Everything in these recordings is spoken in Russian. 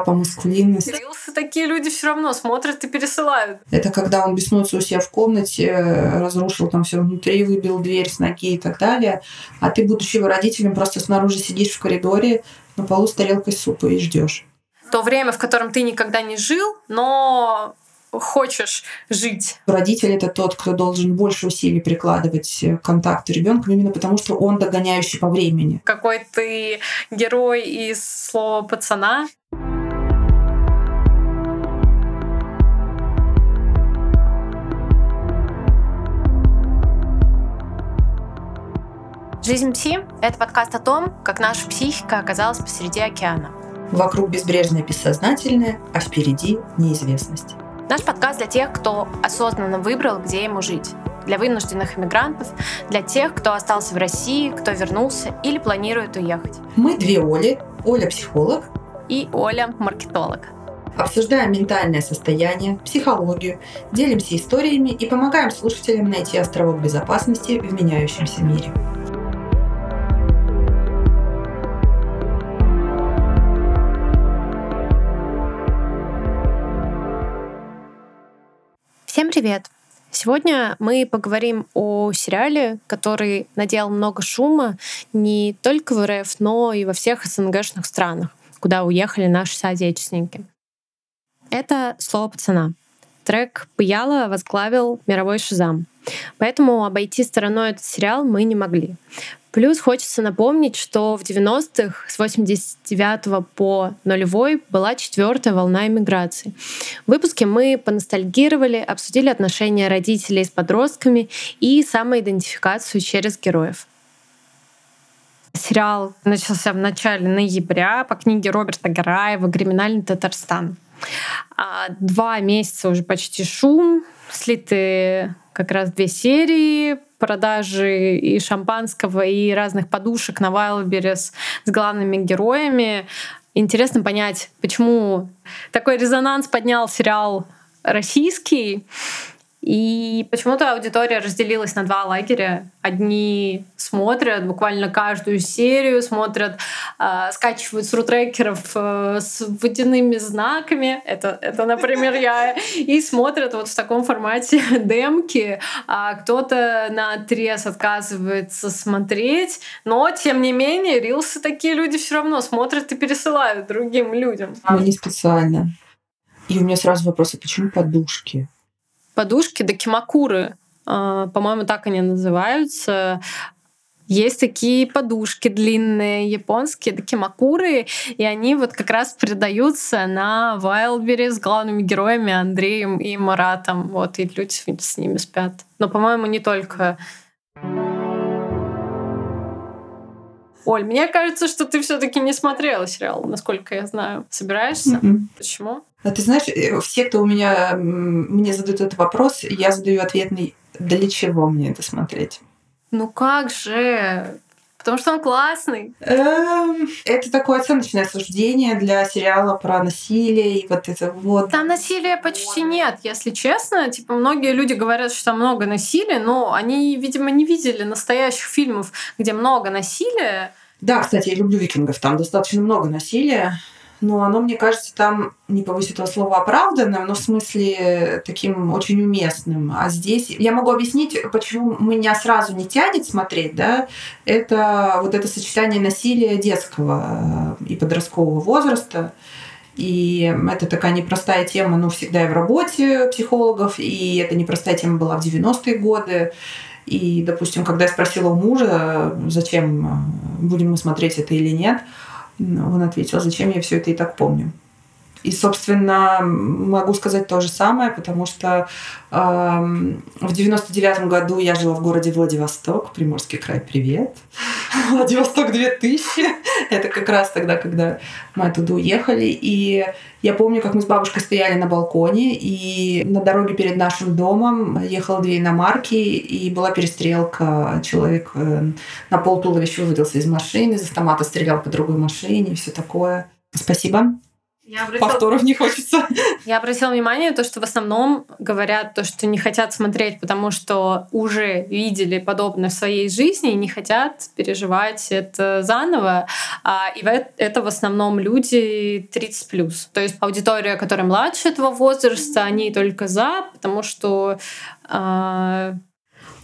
по маскулинности. Рилсы такие люди все равно смотрят и пересылают. Это когда он беснуется у себя в комнате, разрушил там все внутри, выбил дверь с ноги и так далее. А ты, будучи его родителем, просто снаружи сидишь в коридоре на полу с тарелкой супа и ждешь. То время, в котором ты никогда не жил, но хочешь жить. Родитель это тот, кто должен больше усилий прикладывать к контакту ребенка, именно потому что он догоняющий по времени. Какой ты герой из слова пацана. «Жизнь Пси» — это подкаст о том, как наша психика оказалась посреди океана. Вокруг безбрежное бессознательное, а впереди неизвестность. Наш подкаст для тех, кто осознанно выбрал, где ему жить. Для вынужденных иммигрантов, для тех, кто остался в России, кто вернулся или планирует уехать. Мы две Оли. Оля – психолог. И Оля – маркетолог. Обсуждаем ментальное состояние, психологию, делимся историями и помогаем слушателям найти островок безопасности в меняющемся мире. Привет! Сегодня мы поговорим о сериале, который наделал много шума не только в РФ, но и во всех СНГшных странах, куда уехали наши соотечественники. Это «Слово пацана». Трек Пыяла возглавил мировой шизам. Поэтому обойти стороной этот сериал мы не могли. Плюс хочется напомнить, что в 90-х с 89 по нулевой была четвертая волна иммиграции. В выпуске мы поностальгировали, обсудили отношения родителей с подростками и самоидентификацию через героев. Сериал начался в начале ноября по книге Роберта Гараева «Криминальный Татарстан». А, два месяца уже почти шум, слиты как раз две серии, продажи и шампанского, и разных подушек на Wildberries с главными героями. Интересно понять, почему такой резонанс поднял сериал российский. И почему-то аудитория разделилась на два лагеря. Одни смотрят буквально каждую серию, смотрят, э, скачивают с рутрекеров э, с водяными знаками. Это, это, например, я. И смотрят вот в таком формате демки. А кто-то на отрез отказывается смотреть. Но, тем не менее, рилсы такие люди все равно смотрят и пересылают другим людям. Мы не специально. И у меня сразу вопрос, а почему подушки? Подушки докимакуры. А, по-моему, так они называются. Есть такие подушки длинные, японские, докимакуры, и они вот как раз передаются на Вайлбери с главными героями Андреем и Маратом. Вот, и люди с ними спят. Но, по-моему, не только. Оль, мне кажется, что ты все-таки не смотрела сериал, насколько я знаю. Собираешься? Mm-hmm. Почему? А ты знаешь, э, все, кто у меня мне задают этот вопрос, я задаю ответный, для чего мне это смотреть? Ну как же? Потому что он классный. Эм, это такое оценочное суждение для сериала про насилие и вот это вот. Там насилия почти нет, если честно. Типа многие люди говорят, что там много насилия, но они, видимо, не видели настоящих фильмов, где много насилия. Да, кстати, я люблю викингов. Там достаточно много насилия но оно, мне кажется, там, не повысит этого слова, оправданным, но в смысле таким очень уместным. А здесь я могу объяснить, почему меня сразу не тянет смотреть, да, это вот это сочетание насилия детского э, и подросткового возраста, и это такая непростая тема, ну, всегда и в работе психологов, и это непростая тема была в 90-е годы. И, допустим, когда я спросила у мужа, зачем э, будем мы смотреть это или нет, он ответил, зачем я все это и так помню. И, собственно, могу сказать то же самое, потому что э, в 99 году я жила в городе Владивосток, Приморский край, привет. Владивосток 2000. Это как раз тогда, когда мы оттуда уехали. И я помню, как мы с бабушкой стояли на балконе, и на дороге перед нашим домом ехала две иномарки, и была перестрелка. Человек э, на пол туловища вывалился из машины, из автомата стрелял по другой машине, и все такое. Спасибо. Я обратила... повторов не хочется. Я обратила внимание, то, что в основном говорят то, что не хотят смотреть, потому что уже видели подобное в своей жизни и не хотят переживать это заново. А, и это в основном люди 30+. То есть аудитория, которая младше этого возраста, они только за, потому что а,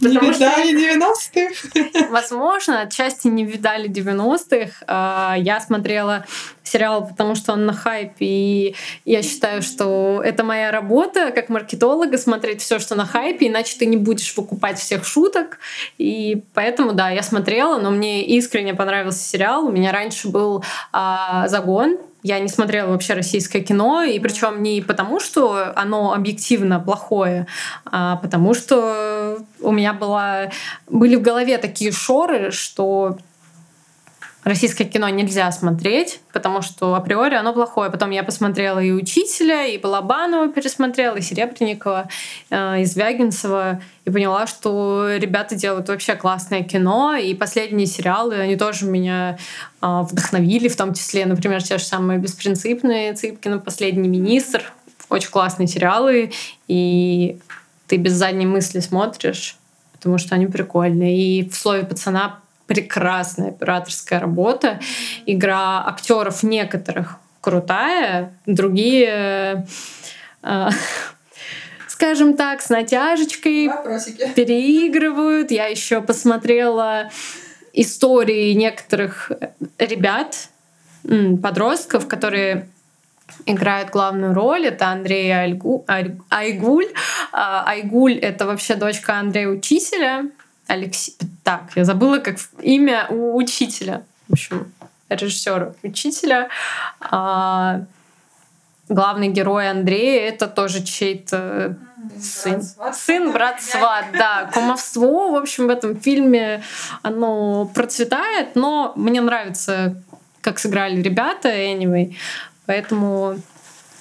не видали что, 90-х? Возможно, отчасти не видали 90-х. А, я смотрела сериал, потому что он на хайпе, и я считаю, что это моя работа как маркетолога смотреть все, что на хайпе, иначе ты не будешь выкупать всех шуток. И поэтому, да, я смотрела, но мне искренне понравился сериал. У меня раньше был а, загон я не смотрела вообще российское кино, и причем не потому, что оно объективно плохое, а потому что у меня была, были в голове такие шоры, что российское кино нельзя смотреть, потому что априори оно плохое. Потом я посмотрела и «Учителя», и Балабанова пересмотрела, и Серебренникова, э, и Звягинцева, и поняла, что ребята делают вообще классное кино, и последние сериалы, они тоже меня э, вдохновили, в том числе, например, те же самые «Беспринципные», «Цыпкина», «Последний министр», очень классные сериалы, и ты без задней мысли смотришь, потому что они прикольные. И в слове пацана прекрасная операторская работа. Игра актеров некоторых крутая, другие, э, скажем так, с натяжечкой Вопросики. переигрывают. Я еще посмотрела истории некоторых ребят, подростков, которые играют главную роль. Это Андрей Айгуль. Айгуль. А, Айгуль — это вообще дочка Андрея Учителя. Алексей... Так, я забыла, как имя у учителя. В общем, режиссера учителя. А, главный герой Андрей это тоже чей-то сын. Брат, сын, брат, сват, да. Кумовство, в общем, в этом фильме оно процветает, но мне нравится, как сыграли ребята, anyway. Поэтому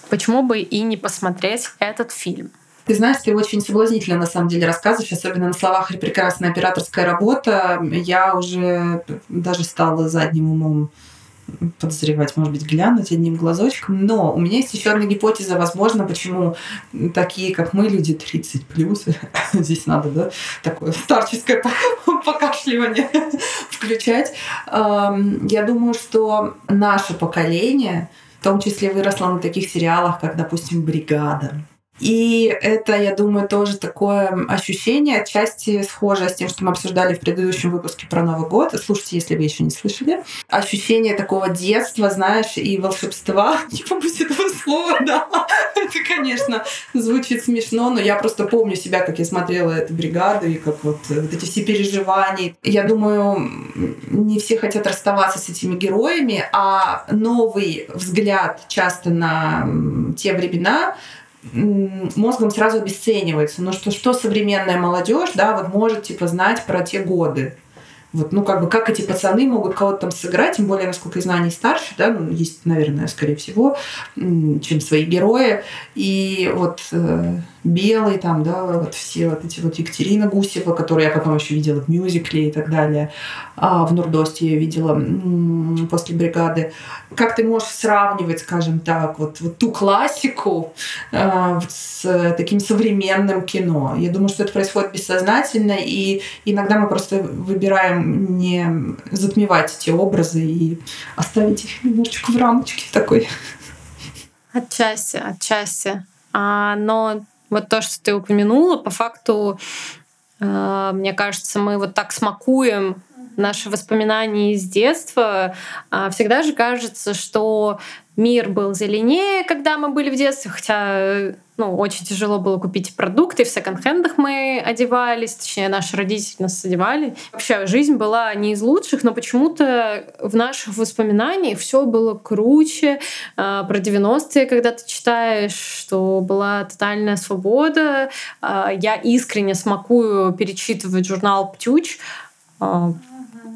почему бы и не посмотреть этот фильм? Ты знаешь, ты очень соблазнительно на самом деле рассказываешь, особенно на словах «прекрасная операторская работа». Я уже даже стала задним умом подозревать, может быть, глянуть одним глазочком. Но у меня есть еще одна гипотеза, возможно, почему такие, как мы, люди 30 плюс, здесь надо, да, такое старческое покашливание включать. Я думаю, что наше поколение в том числе выросло на таких сериалах, как, допустим, «Бригада», и это, я думаю, тоже такое ощущение, отчасти схожее с тем, что мы обсуждали в предыдущем выпуске про Новый год. Слушайте, если вы еще не слышали. Ощущение такого детства, знаешь, и волшебства. Не побоюсь этого слова, да. Это, конечно, звучит смешно, но я просто помню себя, как я смотрела эту бригаду, и как вот, вот эти все переживания. Я думаю, не все хотят расставаться с этими героями, а новый взгляд часто на те времена мозгом сразу обесценивается. Но что, что современная молодежь, да, вот может типа знать про те годы. Вот, ну, как бы, как эти пацаны могут кого-то там сыграть, тем более, насколько я знаю, они старше, да, ну, есть, наверное, скорее всего, чем свои герои. И вот э, Белый, там, да, вот все вот эти вот Екатерина Гусева, которую я потом еще видела в мюзикле и так далее, а в Нурдосте я видела после бригады. Как ты можешь сравнивать, скажем так, вот, вот ту классику э, с таким современным кино? Я думаю, что это происходит бессознательно, и иногда мы просто выбираем не затмевать эти образы и оставить их немножечко в рамочке такой. Отчасти, отчасти. А, но вот то, что ты упомянула, по факту, э, мне кажется, мы вот так смакуем наши воспоминания из детства. А всегда же кажется, что мир был зеленее, когда мы были в детстве, хотя ну, очень тяжело было купить продукты, в секонд-хендах мы одевались, точнее, наши родители нас одевали. Вообще, жизнь была не из лучших, но почему-то в наших воспоминаниях все было круче. А, про 90-е, когда ты читаешь, что была тотальная свобода. А, я искренне смакую перечитывать журнал «Птюч», а,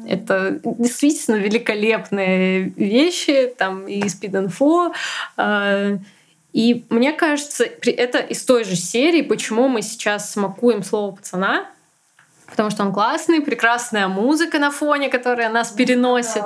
это действительно великолепные вещи, там и спид-инфо. И мне кажется, это из той же серии, почему мы сейчас смакуем слово пацана, потому что он классный, прекрасная музыка на фоне, которая нас переносит.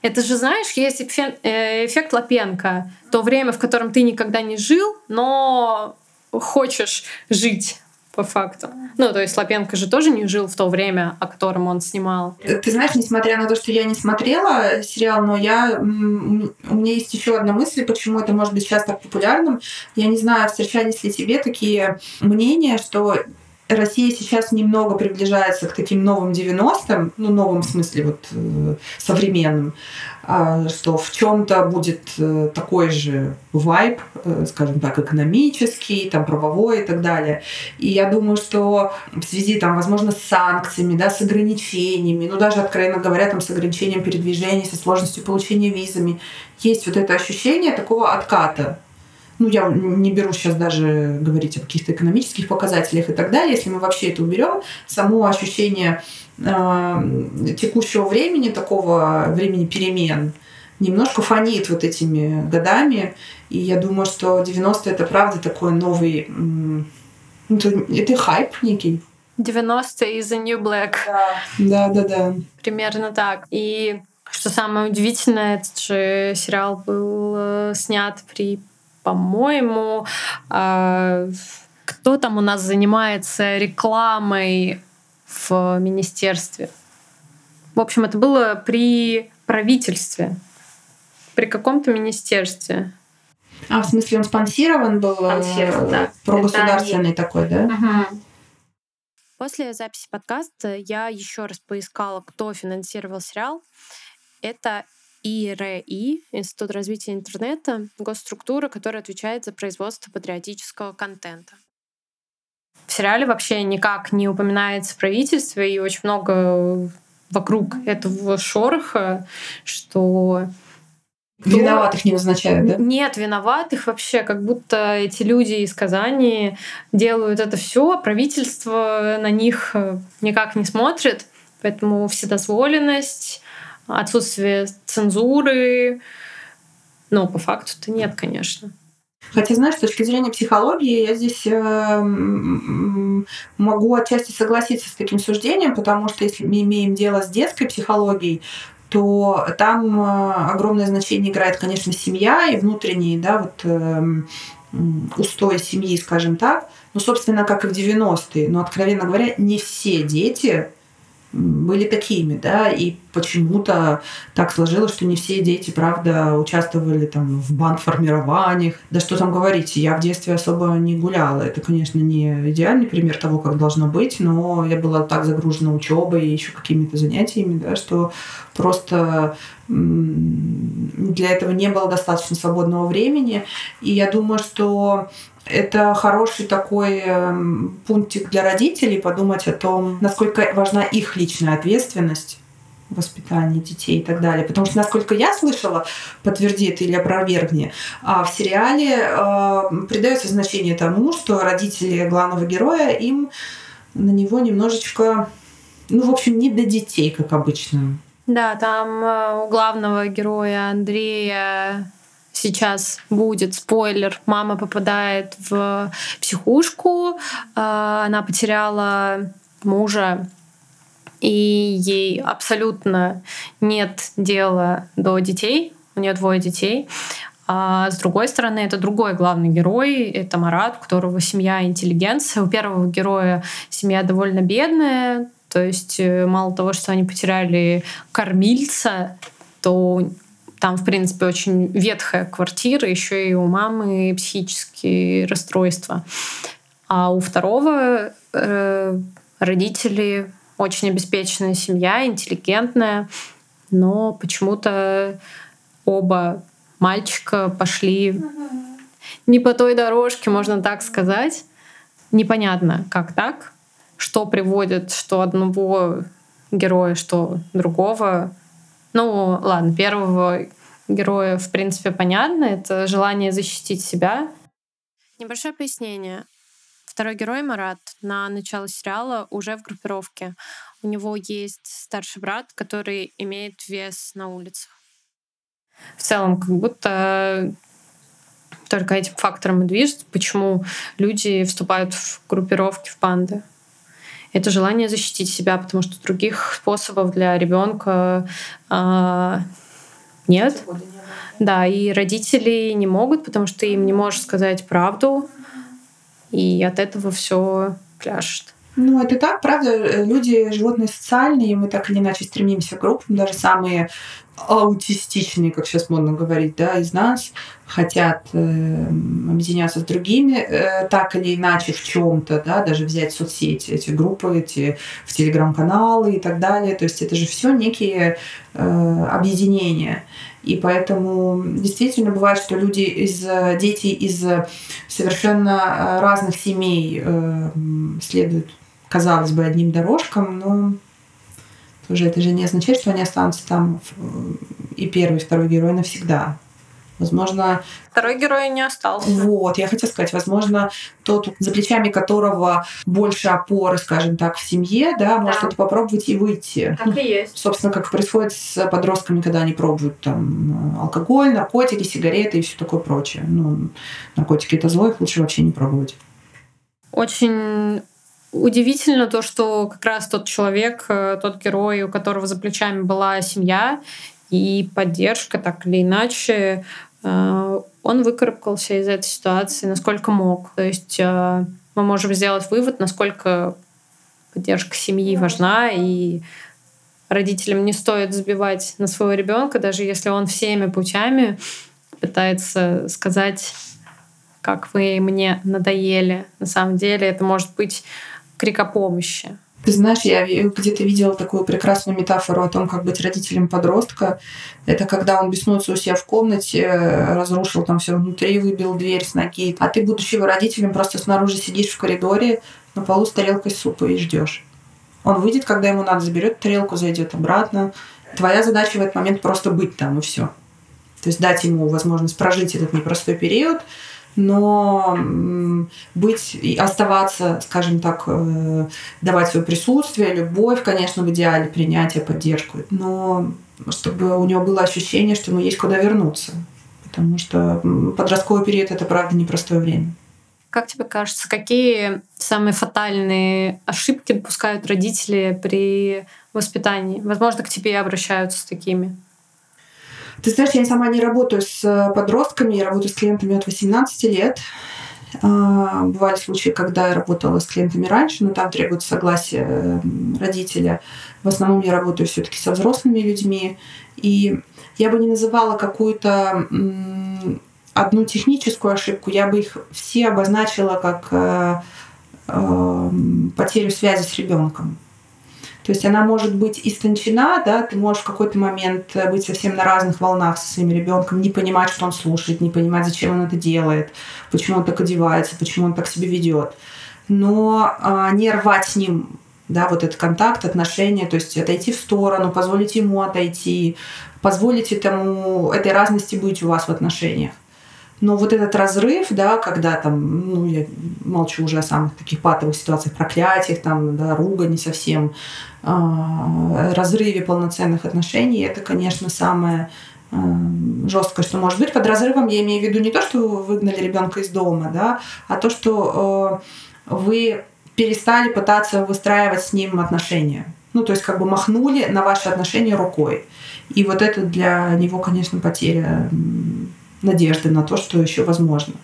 Это же, знаешь, есть э, эффект Лапенко. То время, в котором ты никогда не жил, но хочешь жить по факту. Ну, то есть Лапенко же тоже не жил в то время, о котором он снимал. Ты знаешь, несмотря на то, что я не смотрела сериал, но я, у меня есть еще одна мысль, почему это может быть сейчас так популярным. Я не знаю, встречались ли тебе такие мнения, что Россия сейчас немного приближается к таким новым 90-м, ну, новым смысле вот э, современным, э, что в чем-то будет э, такой же вайб, э, скажем так, экономический, там, правовой и так далее. И я думаю, что в связи, там, возможно, с санкциями, да, с ограничениями, ну, даже, откровенно говоря, там, с ограничением передвижения, со сложностью получения визами, есть вот это ощущение такого отката ну, я не беру сейчас даже говорить о каких-то экономических показателях и так далее, если мы вообще это уберем, само ощущение э, текущего времени, такого времени перемен, немножко фонит вот этими годами. И я думаю, что 90-е это правда такой новый... Это, это хайп некий. 90-е is a new black. Да, да, да. да. Примерно так. И что самое удивительное, этот же сериал был э, снят при по-моему, а, кто там у нас занимается рекламой в министерстве? В общем, это было при правительстве, при каком-то министерстве. А, в смысле, он спонсирован был? Э, спонсирован, да. Прогосударственный такой, да? Угу. После записи подкаста я еще раз поискала, кто финансировал сериал. Это ИРИ, Институт развития интернета, госструктура, которая отвечает за производство патриотического контента. В сериале вообще никак не упоминается правительство, и очень много вокруг этого шороха, что Виноватых не назначают, да? Нет, виноватых вообще, как будто эти люди из Казани делают это все, а правительство на них никак не смотрит. Поэтому вседозволенность, отсутствие цензуры. Но по факту-то нет, конечно. Хотя, знаешь, с точки зрения психологии, я здесь э, могу отчасти согласиться с таким суждением, потому что если мы имеем дело с детской психологией, то там э, огромное значение играет, конечно, семья и внутренний, да, вот э, устой семьи, скажем так. Ну, собственно, как и в 90-е. Но, откровенно говоря, не все дети были такими, да, и почему-то так сложилось, что не все дети, правда, участвовали там в бандформированиях. Да что там говорить, я в детстве особо не гуляла. Это, конечно, не идеальный пример того, как должно быть, но я была так загружена учебой и еще какими-то занятиями, да, что просто для этого не было достаточно свободного времени. И я думаю, что это хороший такой эм, пунктик для родителей подумать о том, насколько важна их личная ответственность воспитании детей и так далее. Потому что, насколько я слышала, подтверди это или опровергни, а в сериале э, придается значение тому, что родители главного героя им на него немножечко, ну, в общем, не до детей, как обычно. Да, там э, у главного героя Андрея сейчас будет спойлер. Мама попадает в психушку, а, она потеряла мужа, и ей абсолютно нет дела до детей. У нее двое детей. А с другой стороны, это другой главный герой, это Марат, у которого семья интеллигенция. У первого героя семья довольно бедная, то есть э, мало того, что они потеряли кормильца, то там, в принципе, очень ветхая квартира, еще и у мамы психические расстройства. А у второго э, родители очень обеспеченная семья, интеллигентная, но почему-то оба мальчика пошли не по той дорожке, можно так сказать. Непонятно, как так, что приводит что одного героя, что другого ну, ладно, первого героя, в принципе, понятно. Это желание защитить себя. Небольшое пояснение. Второй герой Марат на начало сериала уже в группировке. У него есть старший брат, который имеет вес на улицах. В целом, как будто только этим фактором и движет, почему люди вступают в группировки, в банды. Это желание защитить себя, потому что других способов для ребенка э, нет. Да, и родители не могут, потому что им не можешь сказать правду, и от этого все пляшет. Ну, это так, правда. Люди животные социальные, и мы так или иначе стремимся к группам. Даже самые аутистичные, как сейчас модно говорить, да, из нас хотят э, объединяться с другими, э, так или иначе в чем-то, да, даже взять соцсети, эти группы, эти в телеграм-каналы и так далее. То есть это же все некие э, объединения. И поэтому действительно бывает, что люди из дети из совершенно разных семей э, следуют, казалось бы, одним дорожкам, но тоже это же не означает, что они останутся там и первый, и второй герой навсегда. Возможно... Второй герой не остался. Вот, я хотела сказать, возможно, тот, за плечами которого больше опоры, скажем так, в семье, да, может да. это попробовать и выйти. Так и есть. Собственно, как происходит с подростками, когда они пробуют там алкоголь, наркотики, сигареты и все такое прочее. Ну, наркотики это зло, их лучше вообще не пробовать. Очень удивительно то, что как раз тот человек, э, тот герой, у которого за плечами была семья и поддержка, так или иначе, э, он выкарабкался из этой ситуации, насколько мог. То есть э, мы можем сделать вывод, насколько поддержка семьи важна, и родителям не стоит забивать на своего ребенка, даже если он всеми путями пытается сказать, как вы мне надоели. На самом деле это может быть крик о помощи. Ты знаешь, я где-то видела такую прекрасную метафору о том, как быть родителем подростка. Это когда он беснуется у себя в комнате, разрушил там все внутри, выбил дверь с ноги. А ты, будучи его родителем, просто снаружи сидишь в коридоре на полу с тарелкой супа и ждешь. Он выйдет, когда ему надо, заберет тарелку, зайдет обратно. Твоя задача в этот момент просто быть там и все. То есть дать ему возможность прожить этот непростой период, но быть и оставаться, скажем так, э, давать свое присутствие, любовь, конечно, в идеале, принятие, поддержку, но чтобы у него было ощущение, что ему есть куда вернуться. Потому что подростковый период — это, правда, непростое время. Как тебе кажется, какие самые фатальные ошибки допускают родители при воспитании? Возможно, к тебе обращаются с такими. Ты знаешь, я сама не работаю с э, подростками, я работаю с клиентами от 18 лет. А, бывали случаи, когда я работала с клиентами раньше, но там требуется согласие э, родителя. В основном я работаю все-таки со взрослыми людьми. И я бы не называла какую-то одну техническую ошибку, я бы их все обозначила как э, потерю связи с ребенком. То есть она может быть истончена, да, ты можешь в какой-то момент э, быть совсем на разных волнах со своим ребенком, не понимать, что он слушает, не понимать, зачем он это делает, почему он так одевается, почему он так себя ведет. Но а, не рвать с ним да, вот этот контакт, отношения, то есть отойти в сторону, позволить ему отойти, позволить этому, этой разности быть у вас в отношениях. Но вот этот разрыв, да, когда там, ну, я молчу уже о самых таких патовых ситуациях, проклятиях, там, да, ругани совсем, э, разрыве полноценных отношений, это, конечно, самое э, жесткое, что может быть. Под разрывом я имею в виду не то, что вы выгнали ребенка из дома, да, а то, что э, вы перестали пытаться выстраивать с ним отношения. Ну, то есть как бы махнули на ваши отношения рукой. И вот это для него, конечно, потеря надежды на то, что еще возможно.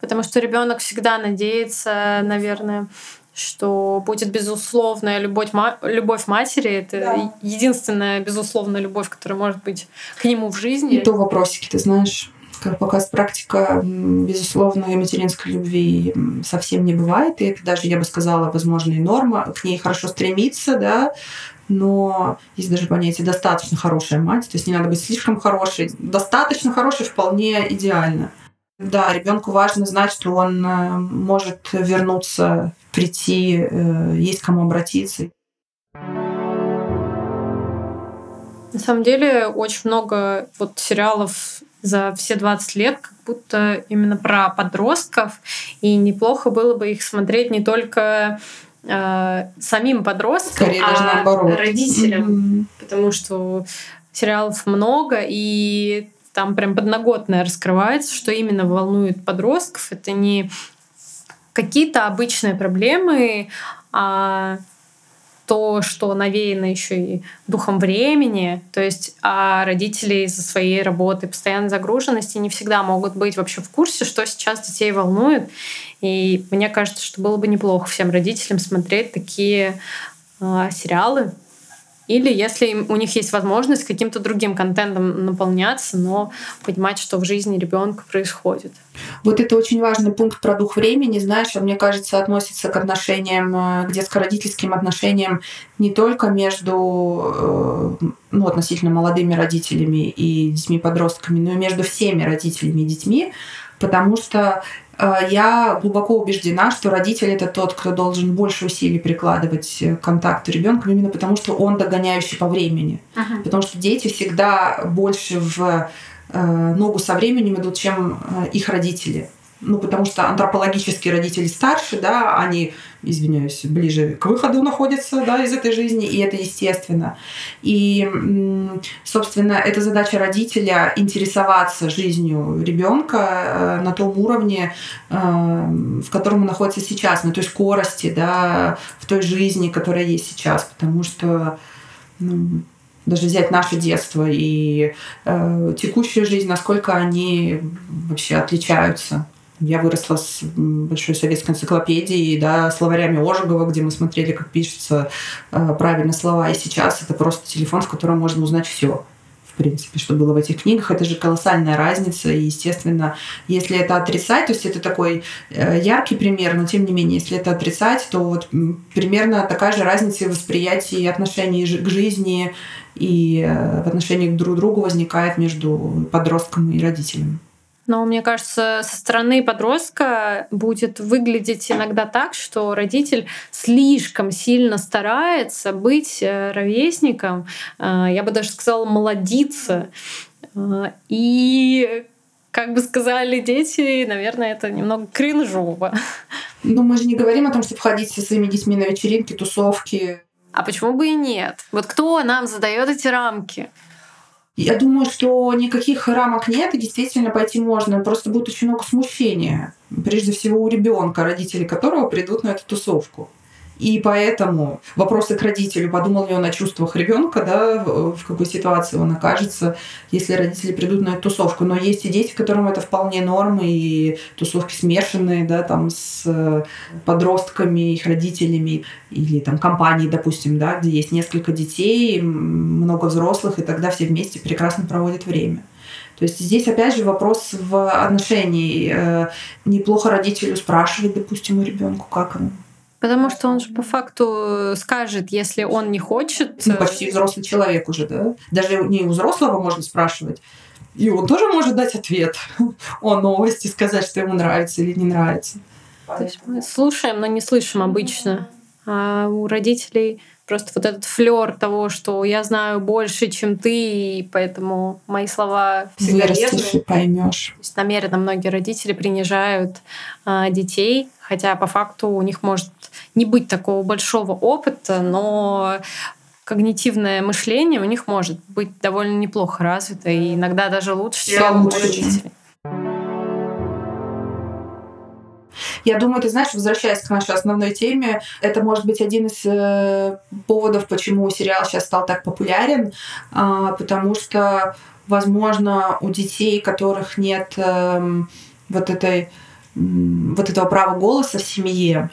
Потому что ребенок всегда надеется, наверное, что будет безусловная любовь, любовь матери. Это да. единственная безусловная любовь, которая может быть к нему в жизни. И то вопросики, ты знаешь, как показывает практика, безусловной материнской любви совсем не бывает. И это даже, я бы сказала, возможно, и норма. К ней хорошо стремиться, да, но есть даже понятие достаточно хорошая мать, то есть не надо быть слишком хорошей, достаточно хорошей вполне идеально. Да, ребенку важно знать, что он э, может вернуться, прийти, э, есть кому обратиться. На самом деле очень много вот сериалов за все 20 лет, как будто именно про подростков, и неплохо было бы их смотреть не только э, самим подросткам, Скорее, а родителям, mm-hmm. потому что сериалов много, и там прям подноготное раскрывается, что именно волнует подростков. Это не какие-то обычные проблемы, а то, что навеяно еще и духом времени, то есть а родители из-за своей работы, постоянной загруженности не всегда могут быть вообще в курсе, что сейчас детей волнует. И мне кажется, что было бы неплохо всем родителям смотреть такие э, сериалы, или если у них есть возможность каким-то другим контентом наполняться, но понимать, что в жизни ребенка происходит. Вот это очень важный пункт про дух времени, знаешь, мне кажется, относится к отношениям, э, к детско-родительским отношениям не только между э, ну, относительно молодыми родителями и детьми-подростками, но и между всеми родителями и детьми, потому что я глубоко убеждена, что родитель это тот, кто должен больше усилий прикладывать к контакту ребенка, именно потому что он догоняющий по времени. Uh-huh. Потому что дети всегда больше в э, ногу со временем идут, чем э, их родители ну, потому что антропологические родители старше, да, они, извиняюсь, ближе к выходу находятся, да, из этой жизни, и это естественно. И, собственно, это задача родителя интересоваться жизнью ребенка э, на том уровне, э, в котором он находится сейчас, на той скорости, да, в той жизни, которая есть сейчас, потому что ну, даже взять наше детство и э, текущую жизнь, насколько они вообще отличаются. Я выросла с большой советской энциклопедией, да, словарями Ожегова, где мы смотрели, как пишутся э, правильно слова. И сейчас это просто телефон, в котором можно узнать все в принципе, что было в этих книгах. Это же колоссальная разница. И, естественно, если это отрицать, то есть это такой э, яркий пример, но тем не менее, если это отрицать, то вот примерно такая же разница в восприятии отношений к жизни и э, в отношении друг к другу возникает между подростком и родителем. Но мне кажется, со стороны подростка будет выглядеть иногда так, что родитель слишком сильно старается быть э, ровесником, э, я бы даже сказала, молодиться. Э, и как бы сказали дети, наверное, это немного кринжово. Ну, мы же не говорим о том, чтобы ходить со своими детьми на вечеринки, тусовки. А почему бы и нет? Вот кто нам задает эти рамки? Я думаю, что никаких рамок нет, и действительно пойти можно. Просто будет очень много смущения. Прежде всего у ребенка, родители которого придут на эту тусовку. И поэтому вопросы к родителю, подумал ли он о чувствах ребенка, да, в какой ситуации он окажется, если родители придут на эту тусовку. Но есть и дети, которым это вполне норм, и тусовки смешанные, да, там с э, подростками, их родителями, или там компании, допустим, да, где есть несколько детей, много взрослых, и тогда все вместе прекрасно проводят время. То есть здесь опять же вопрос в отношении. Э, неплохо родителю спрашивать, допустим, у ребенка, как ему Потому что он же по факту скажет, если он не хочет. Ну, почти взрослый человек уже, да? Даже не у взрослого можно спрашивать. И он тоже может дать ответ о новости, сказать, что ему нравится или не нравится. То есть мы слушаем, но не слышим обычно. А у родителей просто вот этот флер того, что я знаю больше, чем ты, и поэтому мои слова всегда Вырастешь и поймешь. То есть намеренно многие родители принижают а, детей, хотя по факту у них может не быть такого большого опыта, но когнитивное мышление у них может быть довольно неплохо развито, и иногда даже лучше, чем у родителей. Я думаю, ты знаешь, возвращаясь к нашей основной теме, это может быть один из э, поводов, почему сериал сейчас стал так популярен, э, потому что, возможно, у детей, которых нет э, вот этой вот этого права голоса в семье,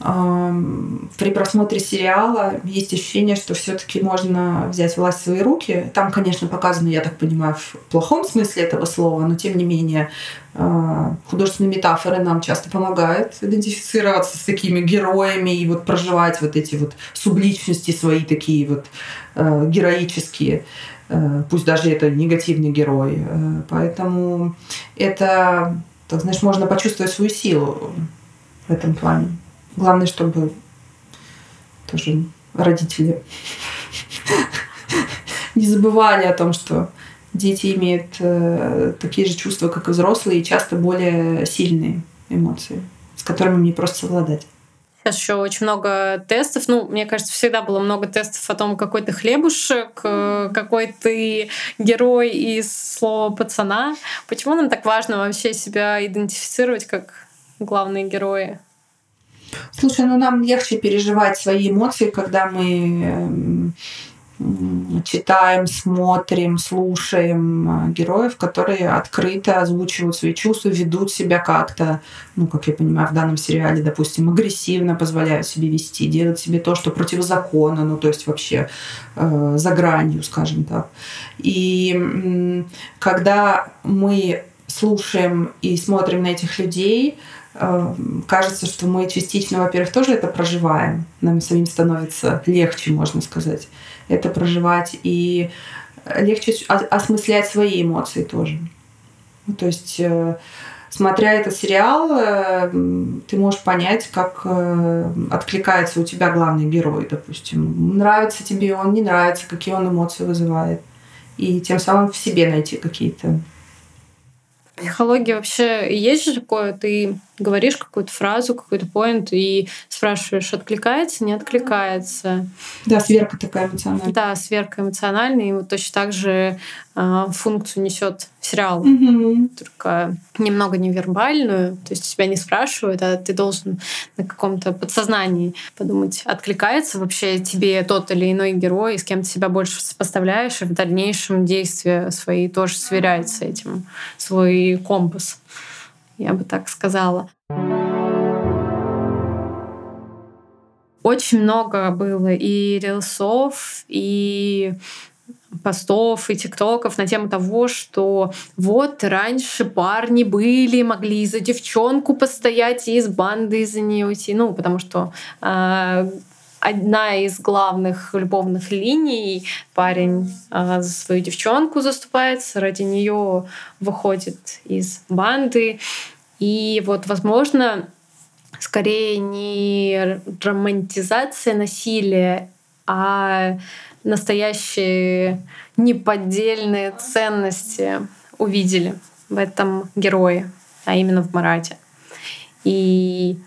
при просмотре сериала есть ощущение, что все-таки можно взять власть в свои руки. Там, конечно, показано, я так понимаю, в плохом смысле этого слова, но тем не менее а, художественные метафоры нам часто помогают идентифицироваться с такими героями и вот проживать вот эти вот субличности свои такие вот а, героические а, пусть даже это негативный герой. Поэтому это, так знаешь, можно почувствовать свою силу в этом плане. Главное, чтобы тоже родители не забывали о том, что дети имеют э, такие же чувства, как и взрослые, и часто более сильные эмоции, с которыми мне просто совладать. Сейчас еще очень много тестов. Ну, мне кажется, всегда было много тестов о том, какой ты хлебушек, э, какой ты герой из слова пацана. Почему нам так важно вообще себя идентифицировать как главные герои? Слушай, ну нам легче переживать свои эмоции, когда мы эм, читаем, смотрим, слушаем э, героев, которые открыто озвучивают свои чувства, ведут себя как-то, ну, как я понимаю, в данном сериале, допустим, агрессивно позволяют себе вести, делать себе то, что противозаконно, ну, то есть вообще э, за гранью, скажем так. И э, когда мы слушаем и смотрим на этих людей, э, кажется, что мы частично, во-первых, тоже это проживаем. Нам самим становится легче, можно сказать это проживать, и легче осмыслять свои эмоции тоже. Ну, то есть, э, смотря этот сериал, э, ты можешь понять, как э, откликается у тебя главный герой, допустим. Нравится тебе он, не нравится, какие он эмоции вызывает. И тем самым в себе найти какие-то психологии вообще есть же такое, ты говоришь какую-то фразу, какой-то поинт и спрашиваешь, откликается, не откликается. Да, сверка такая эмоциональная. Да, сверка эмоциональная. И вот точно так же э, функцию несет сериал, угу. только немного невербальную. То есть тебя не спрашивают, а ты должен на каком-то подсознании подумать, откликается вообще тебе тот или иной герой, с кем ты себя больше сопоставляешь, и в дальнейшем действия свои тоже сверяет с этим, свой компас я бы так сказала. Очень много было и рилсов, и постов и тиктоков на тему того, что вот раньше парни были, могли за девчонку постоять и из банды из-за нее уйти. Ну, потому что э, одна из главных любовных линий. Парень э, за свою девчонку заступается, ради нее выходит из банды. И вот, возможно, скорее не романтизация насилия, а настоящие неподдельные ценности увидели в этом герое, а именно в Марате. И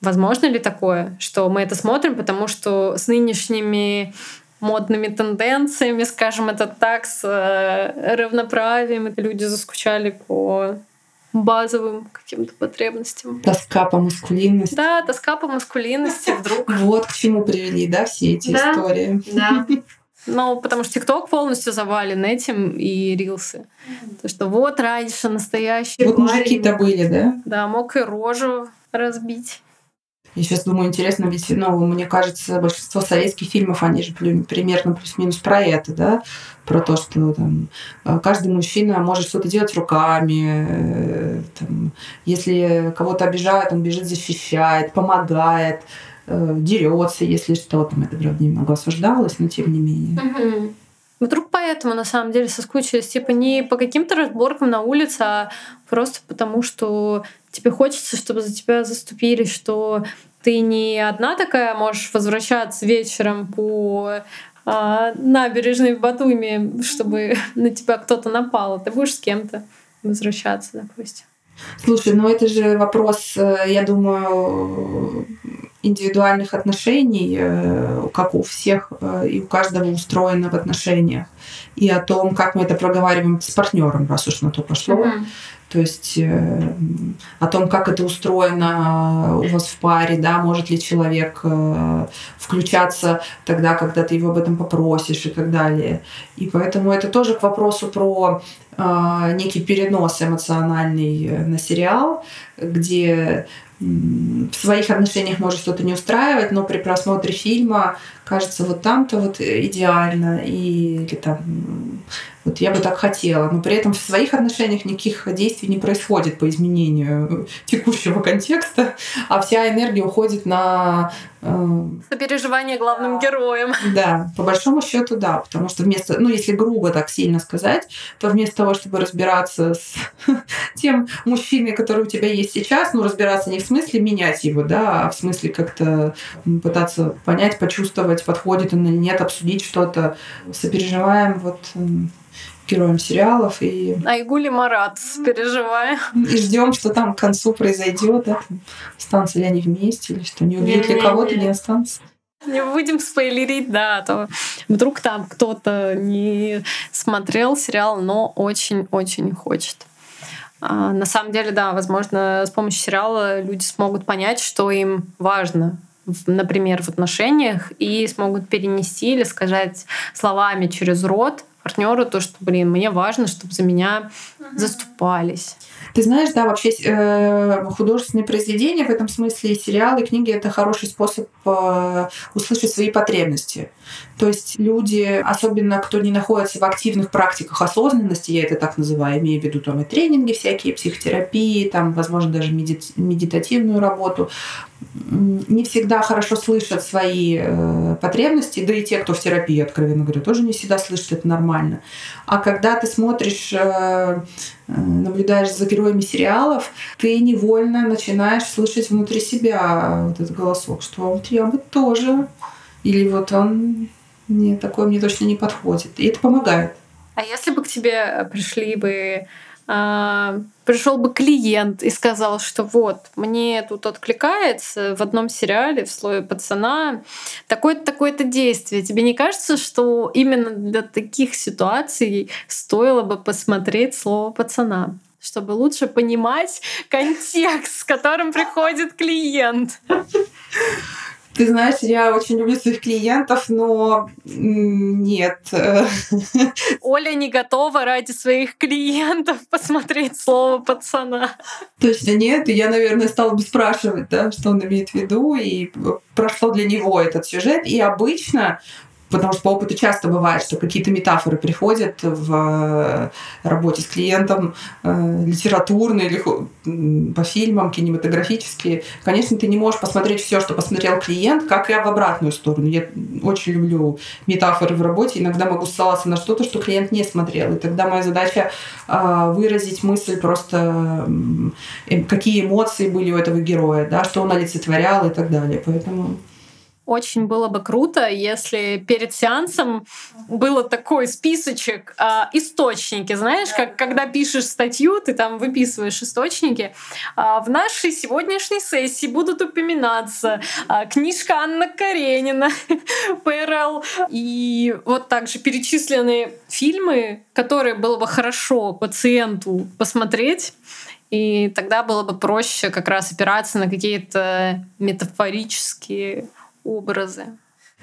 возможно ли такое, что мы это смотрим, потому что с нынешними модными тенденциями, скажем это так, с э, равноправием, люди заскучали по базовым каким-то потребностям. Тоска по маскулинности. Да, тоска по маскулинности вдруг. Вот к чему привели, да, все эти да, истории. Да. Ну, потому что ТикТок полностью завален этим и рилсы. То, что вот раньше настоящий Вот мужики-то были, да? Да, мог и рожу разбить. Я сейчас думаю, интересно, ведь, ну, мне кажется, большинство советских фильмов, они же примерно плюс-минус про это, да, про то, что там, э, каждый мужчина может что-то делать руками, э, там, если кого-то обижают, он бежит, защищает, помогает, э, дерется, если что, там это, правда, немного осуждалось, но тем не менее. Угу. Вдруг поэтому на самом деле соскучились, типа не по каким-то разборкам на улице, а просто потому, что тебе хочется, чтобы за тебя заступили, что ты не одна такая можешь возвращаться вечером по а, набережной в Батуми, чтобы на тебя кто-то напал, а ты будешь с кем-то возвращаться, допустим. Слушай, ну это же вопрос, э, я думаю, индивидуальных отношений, э, как у всех э, и у каждого устроено в отношениях, и о том, как мы это проговариваем с партнером, раз уж на то пошло. Mm-hmm. То есть э, о том, как это устроено у вас в паре, да, может ли человек э, включаться тогда, когда ты его об этом попросишь и так далее. И поэтому это тоже к вопросу про э, некий перенос эмоциональный на сериал, где в своих отношениях может что-то не устраивать, но при просмотре фильма кажется вот там-то вот идеально, и, или там вот я бы так хотела, но при этом в своих отношениях никаких действий не происходит по изменению текущего контекста, а вся энергия уходит на сопереживание главным героем. Да, по большому счету, да, потому что вместо, ну, если грубо так сильно сказать, то вместо того, чтобы разбираться с тем мужчиной, который у тебя есть сейчас, ну, разбираться не в смысле менять его, да, а в смысле как-то пытаться понять, почувствовать, подходит он или нет, обсудить что-то, сопереживаем вот героем сериалов. И... Айгули Марат, переживаем. И ждем, что там к концу произойдет, да, там, останутся ли они вместе, или что, не убьют ли кого-то, не останутся. Не будем спойлерить, да, а то вдруг там кто-то не смотрел сериал, но очень-очень хочет. А, на самом деле, да, возможно, с помощью сериала люди смогут понять, что им важно например, в отношениях, и смогут перенести или сказать словами через рот партнеру то, что, блин, мне важно, чтобы за меня заступались. Ты знаешь, да, вообще э, художественные произведения в этом смысле, и сериалы, и книги — это хороший способ э, услышать свои потребности. То есть люди, особенно кто не находится в активных практиках осознанности, я это так называю, имею в виду там и тренинги всякие, психотерапии, там, возможно, даже меди- медитативную работу, не всегда хорошо слышат свои э, потребности, да и те, кто в терапии, откровенно говоря, тоже не всегда слышат, это нормально. А когда ты смотришь, э, э наблюдаешь за героями сериалов, ты невольно начинаешь слышать внутри себя вот этот голосок, что вот я бы тоже, или вот он мне такой мне точно не подходит. И это помогает. А если бы к тебе пришли бы а, пришел бы клиент и сказал, что вот, мне тут откликается в одном сериале, в слое пацана, такое-то, такое-то действие. Тебе не кажется, что именно для таких ситуаций стоило бы посмотреть слово пацана? чтобы лучше понимать контекст, с которым приходит клиент. Ты знаешь, я очень люблю своих клиентов, но нет. Оля не готова ради своих клиентов посмотреть слово пацана. Точно нет. И я, наверное, стала бы спрашивать, да, что он имеет в виду, и про что для него этот сюжет. И обычно Потому что по опыту часто бывает, что какие-то метафоры приходят в э, работе с клиентом, э, литературные или по фильмам, кинематографические. Конечно, ты не можешь посмотреть все, что посмотрел клиент, как и в обратную сторону. Я очень люблю метафоры в работе. Иногда могу ссылаться на что-то, что клиент не смотрел. И тогда моя задача э, выразить мысль просто, какие эмоции были у этого героя, да, что он олицетворял и так далее. Поэтому очень было бы круто, если перед сеансом было такой списочек э, источники, знаешь, как когда пишешь статью, ты там выписываешь источники. Э, в нашей сегодняшней сессии будут упоминаться э, книжка Анна Каренина, ПРЛ, и вот также перечислены фильмы, которые было бы хорошо пациенту посмотреть, и тогда было бы проще как раз опираться на какие-то метафорические образы.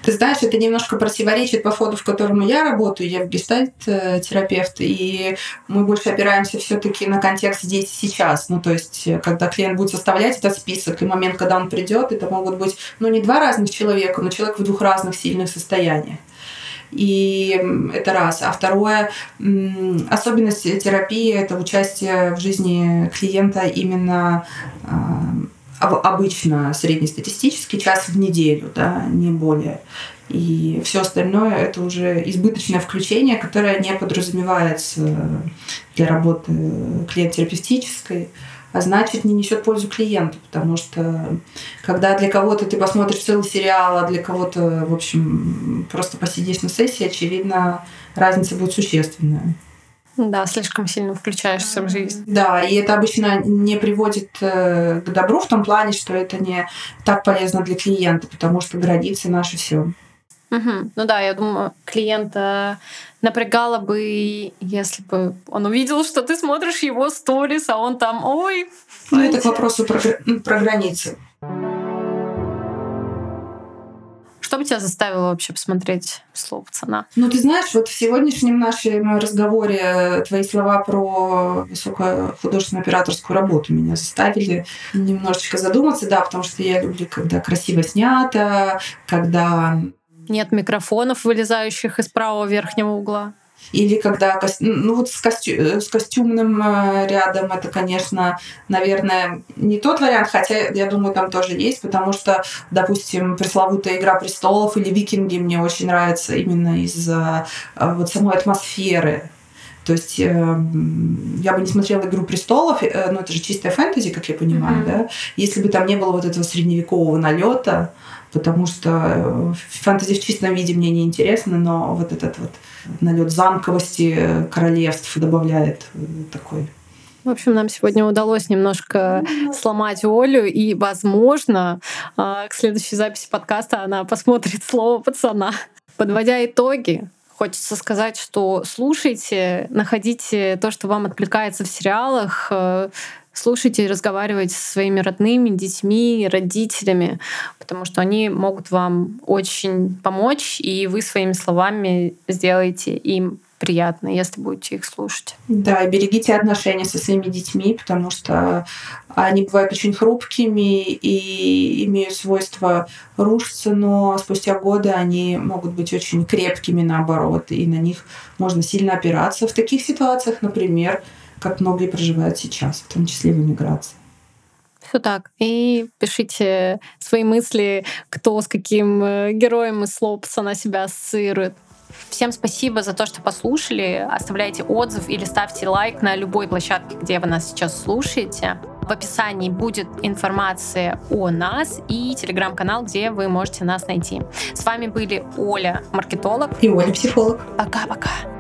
Ты знаешь, это немножко противоречит подходу, в котором я работаю. Я гештальт-терапевт, и мы больше опираемся все таки на контекст здесь и сейчас. Ну, то есть, когда клиент будет составлять этот список, и момент, когда он придет, это могут быть, ну, не два разных человека, но человек в двух разных сильных состояниях. И это раз. А второе, особенность терапии – это участие в жизни клиента именно а, обычно среднестатистический час в неделю, да, не более. И все остальное это уже избыточное включение, которое не подразумевается для работы клиент-терапевтической, а значит не несет пользу клиенту, потому что когда для кого-то ты посмотришь целый сериал, а для кого-то, в общем, просто посидишь на сессии, очевидно, разница будет существенная. Да, слишком сильно включаешься в жизнь. Да, и это обычно не приводит э, к добру в том плане, что это не так полезно для клиента, потому что границы наши все. Угу. Ну да, я думаю, клиента напрягало бы, если бы он увидел, что ты смотришь его сторис, а он там, ой. Ну, это к вопросу про, про границы. Что бы тебя заставило вообще посмотреть слово пацана? Ну, ты знаешь, вот в сегодняшнем нашем разговоре твои слова про высокую художественную операторскую работу меня заставили немножечко задуматься, да, потому что я люблю, когда красиво снято, когда нет микрофонов, вылезающих из правого верхнего угла. Или когда ну вот с, костю, э, с костюмным э, рядом это, конечно, наверное, не тот вариант, хотя я думаю, там тоже есть, потому что, допустим, пресловутая Игра престолов или Викинги мне очень нравятся именно из-за э, вот самой атмосферы. То есть э, я бы не смотрела «Игру престолов», э, ну это же чистая фэнтези, как я понимаю, mm-hmm. да, если бы там не было вот этого средневекового налета, потому что фэнтези в чистом виде мне не интересно, но вот этот вот налет замковости королевств добавляет э, такой в общем, нам сегодня удалось немножко сломать Олю, и, возможно, а, к следующей записи подкаста она посмотрит слово пацана. Подводя итоги, Хочется сказать, что слушайте, находите то, что вам откликается в сериалах, э, слушайте и разговаривайте со своими родными, детьми, родителями, потому что они могут вам очень помочь, и вы своими словами сделаете им приятно, если будете их слушать. Да, берегите отношения со своими детьми, потому что они бывают очень хрупкими и имеют свойство рушиться, но спустя годы они могут быть очень крепкими наоборот, и на них можно сильно опираться. В таких ситуациях, например, как многие проживают сейчас, в том числе в эмиграции. Все так. И пишите свои мысли, кто с каким э, героем из на себя ассоциирует. Всем спасибо за то, что послушали. Оставляйте отзыв или ставьте лайк на любой площадке, где вы нас сейчас слушаете. В описании будет информация о нас и телеграм-канал, где вы можете нас найти. С вами были Оля, маркетолог. И Оля, психолог. Пока-пока.